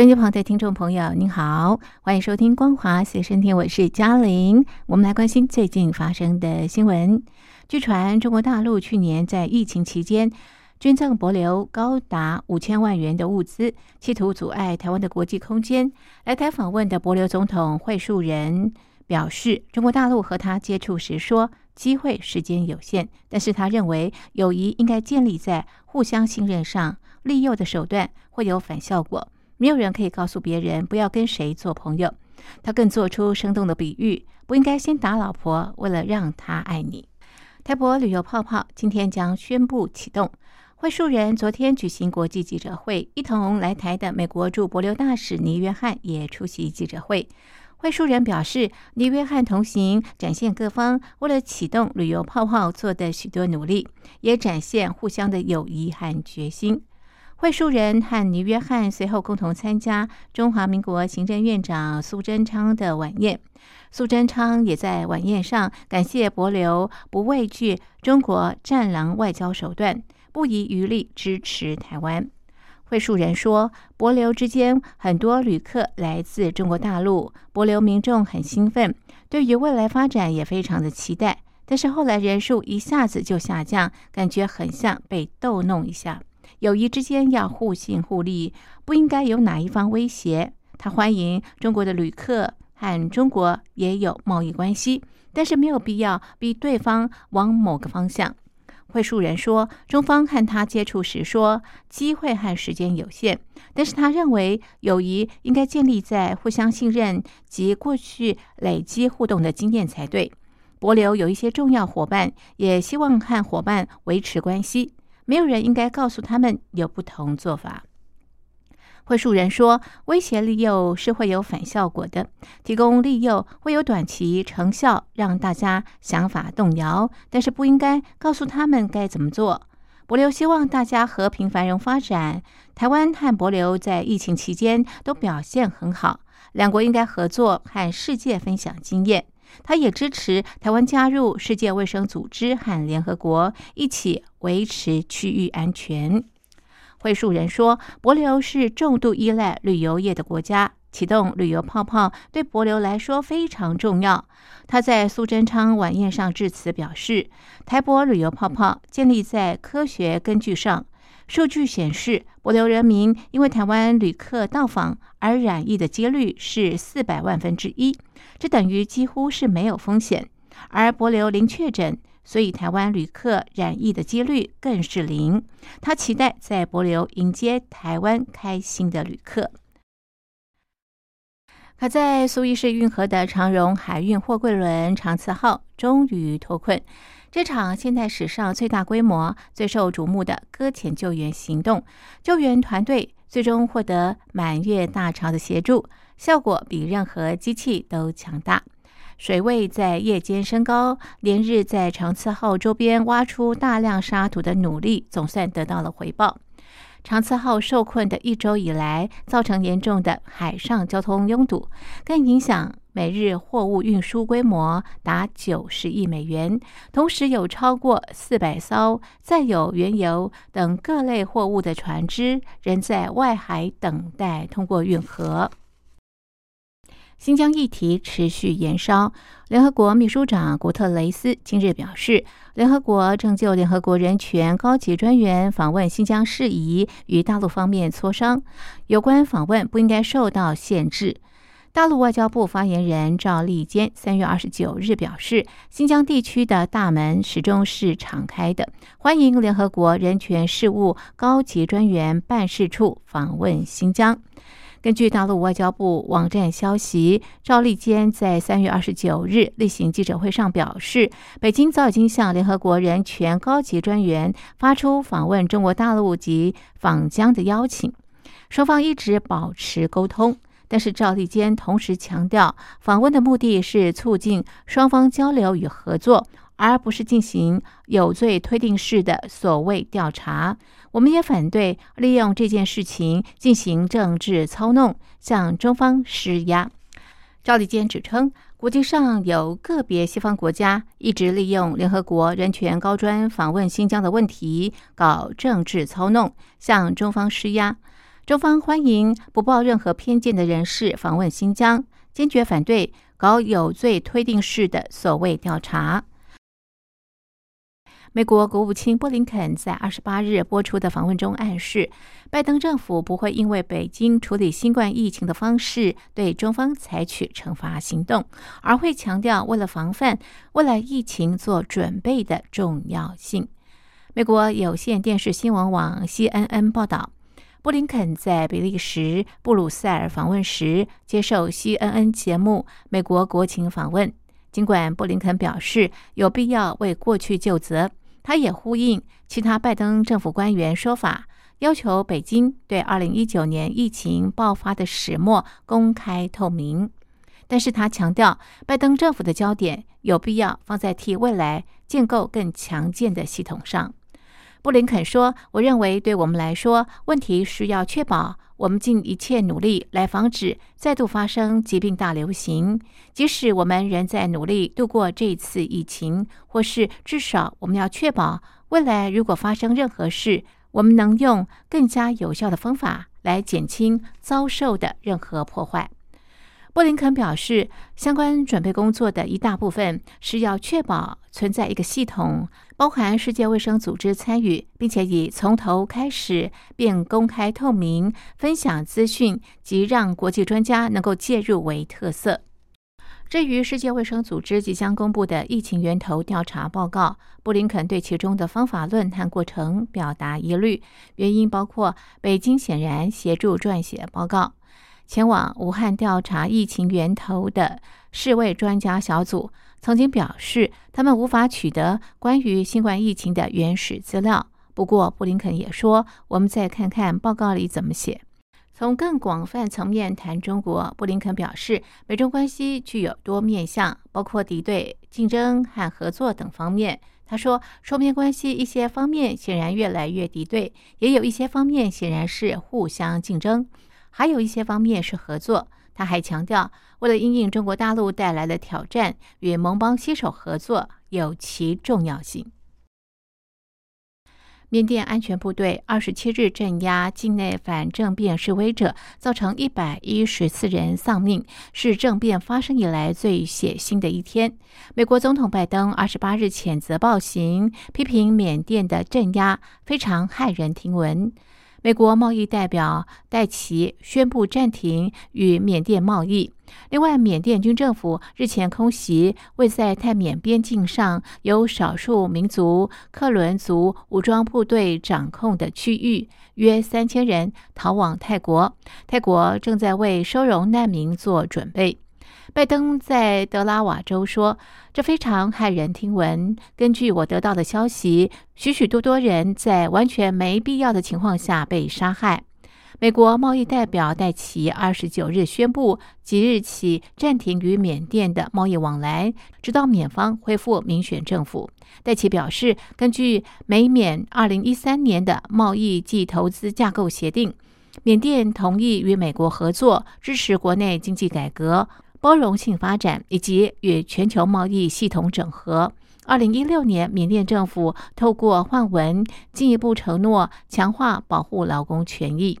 收音机旁的听众朋友，您好，欢迎收听《光华随身听》，我是嘉玲。我们来关心最近发生的新闻。据传，中国大陆去年在疫情期间捐赠博流高达五千万元的物资，企图阻碍台湾的国际空间。来台访问的博流总统惠树仁表示，中国大陆和他接触时说，机会时间有限，但是他认为友谊应该建立在互相信任上，利诱的手段会有反效果。没有人可以告诉别人不要跟谁做朋友。他更做出生动的比喻：不应该先打老婆，为了让他爱你。台博旅游泡泡今天将宣布启动。会树人昨天举行国际记者会，一同来台的美国驻博流大使倪约翰也出席记者会。会树人表示，倪约翰同行，展现各方为了启动旅游泡泡做的许多努力，也展现互相的友谊和决心。惠树人和倪约翰随后共同参加中华民国行政院长苏贞昌的晚宴。苏贞昌也在晚宴上感谢博流不畏惧中国战狼外交手段，不遗余力支持台湾。惠树人说，博流之间很多旅客来自中国大陆，博流民众很兴奋，对于未来发展也非常的期待。但是后来人数一下子就下降，感觉很像被逗弄一下。友谊之间要互信互利，不应该有哪一方威胁。他欢迎中国的旅客和中国也有贸易关系，但是没有必要逼对方往某个方向。会述人说，中方和他接触时说，机会和时间有限，但是他认为友谊应该建立在互相信任及过去累积互动的经验才对。博流有一些重要伙伴，也希望和伙伴维持关系。没有人应该告诉他们有不同做法。会树人说，威胁利诱是会有反效果的，提供利诱会有短期成效，让大家想法动摇，但是不应该告诉他们该怎么做。博流希望大家和平繁荣发展。台湾和博流在疫情期间都表现很好，两国应该合作和世界分享经验。他也支持台湾加入世界卫生组织和联合国，一起维持区域安全。会述人说，博流是重度依赖旅游业的国家，启动旅游泡泡对博流来说非常重要。他在苏贞昌晚宴上致辞表示，台博旅游泡泡建立在科学根据上。数据显示，博流人民因为台湾旅客到访而染疫的几率是四百万分之一，这等于几乎是没有风险。而博流零确诊，所以台湾旅客染疫的几率更是零。他期待在博流迎接台湾开心的旅客。卡在苏伊士运河的长荣海运货柜轮长次号终于脱困。这场现代史上最大规模、最受瞩目的搁浅救援行动，救援团队最终获得满月大潮的协助，效果比任何机器都强大。水位在夜间升高，连日在长次号周边挖出大量沙土的努力，总算得到了回报。长次号受困的一周以来，造成严重的海上交通拥堵，更影响每日货物运输规模达九十亿美元。同时，有超过四百艘载有原油等各类货物的船只仍在外海等待通过运河。新疆议题持续延烧。联合国秘书长古特雷斯今日表示，联合国正就联合国人权高级专员访问新疆事宜与大陆方面磋商，有关访问不应该受到限制。大陆外交部发言人赵立坚三月二十九日表示，新疆地区的大门始终是敞开的，欢迎联合国人权事务高级专员办事处访问新疆。根据大陆外交部网站消息，赵立坚在三月二十九日例行记者会上表示，北京早已经向联合国人权高级专员发出访问中国大陆及访疆的邀请，双方一直保持沟通。但是赵立坚同时强调，访问的目的是促进双方交流与合作，而不是进行有罪推定式的所谓调查。我们也反对利用这件事情进行政治操弄，向中方施压。赵立坚指称，国际上有个别西方国家一直利用联合国人权高专访问新疆的问题搞政治操弄，向中方施压。中方欢迎不抱任何偏见的人士访问新疆，坚决反对搞有罪推定式的所谓调查。美国国务卿布林肯在二十八日播出的访问中暗示，拜登政府不会因为北京处理新冠疫情的方式对中方采取惩罚行动，而会强调为了防范未来疫情做准备的重要性。美国有线电视新闻网 CNN 报道，布林肯在比利时布鲁塞尔访问时接受 CNN 节目《美国国情访问》，尽管布林肯表示有必要为过去就责。他也呼应其他拜登政府官员说法，要求北京对二零一九年疫情爆发的始末公开透明。但是他强调，拜登政府的焦点有必要放在替未来建构更强健的系统上。布林肯说：“我认为，对我们来说，问题是要确保我们尽一切努力来防止再度发生疾病大流行。即使我们仍在努力度过这次疫情，或是至少我们要确保未来如果发生任何事，我们能用更加有效的方法来减轻遭受的任何破坏。”布林肯表示，相关准备工作的一大部分是要确保存在一个系统，包含世界卫生组织参与，并且以从头开始并公开透明、分享资讯及让国际专家能够介入为特色。至于世界卫生组织即将公布的疫情源头调查报告，布林肯对其中的方法论和过程表达疑虑，原因包括北京显然协助撰写报告。前往武汉调查疫情源头的世卫专家小组曾经表示，他们无法取得关于新冠疫情的原始资料。不过，布林肯也说：“我们再看看报告里怎么写。”从更广泛层面谈中国，布林肯表示，美中关系具有多面向，包括敌对、竞争和合作等方面。他说，双边关系一些方面显然越来越敌对，也有一些方面显然是互相竞争。还有一些方面是合作。他还强调，为了应应中国大陆带来的挑战，与盟邦携手合作有其重要性。缅甸安全部队二十七日镇压境内反政变示威者，造成一百一十四人丧命，是政变发生以来最血腥的一天。美国总统拜登二十八日谴责暴行，批评缅甸的镇压非常骇人听闻。美国贸易代表戴奇宣布暂停与缅甸贸易。另外，缅甸军政府日前空袭位在泰缅边境上由少数民族克伦族武装部队掌控的区域，约三千人逃往泰国。泰国正在为收容难民做准备。拜登在德拉瓦州说：“这非常骇人听闻。根据我得到的消息，许许多多人在完全没必要的情况下被杀害。”美国贸易代表戴奇二十九日宣布，即日起暂停与缅甸的贸易往来，直到缅方恢复民选政府。戴奇表示，根据美缅二零一三年的贸易及投资架构协定，缅甸同意与美国合作，支持国内经济改革。包容性发展以及与全球贸易系统整合。二零一六年，缅甸政府透过换文进一步承诺强化保护劳工权益。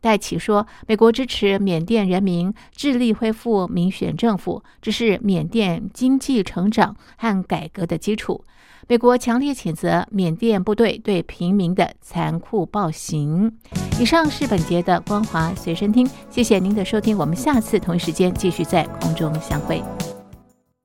戴奇说：“美国支持缅甸人民致力恢复民选政府，这是缅甸经济成长和改革的基础。”美国强烈谴责缅甸部队对平民的残酷暴行。以上是本节的光华随身听，谢谢您的收听，我们下次同一时间继续在空中相会。